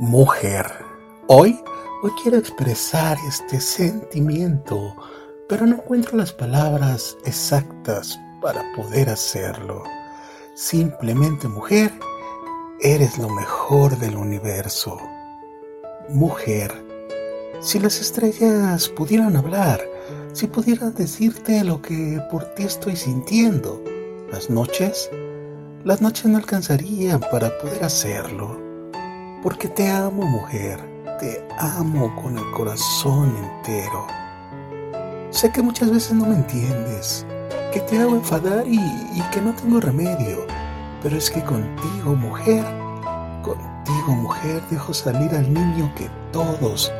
Mujer, hoy, hoy quiero expresar este sentimiento, pero no encuentro las palabras exactas para poder hacerlo. Simplemente, mujer, eres lo mejor del universo. Mujer, si las estrellas pudieran hablar, si pudieran decirte lo que por ti estoy sintiendo, las noches, las noches no alcanzarían para poder hacerlo porque te amo mujer, te amo con el corazón entero. Sé que muchas veces no me entiendes, que te hago enfadar y, que no tengo remedio, pero es que contigo mujer, contigo mujer dejo salir al niño que todos,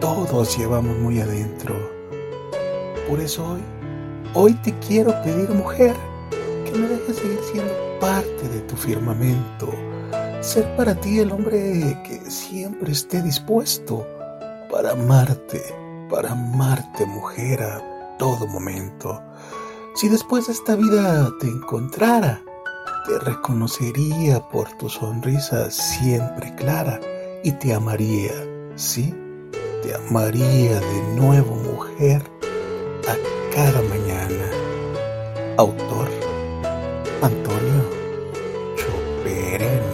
todos llevamos muy adentro. Por eso hoy, hoy te quiero pedir mujer, que me dejes seguir siendo parte de tu firmamento ser para ti el hombre que siempre esté dispuesto para amarte, para amarte mujer a todo momento. Si después de esta vida te encontrara, te reconocería por tu sonrisa siempre clara y te amaría, ¿sí? Te amaría de nuevo mujer a cada mañana. Autor Antonio Choperena.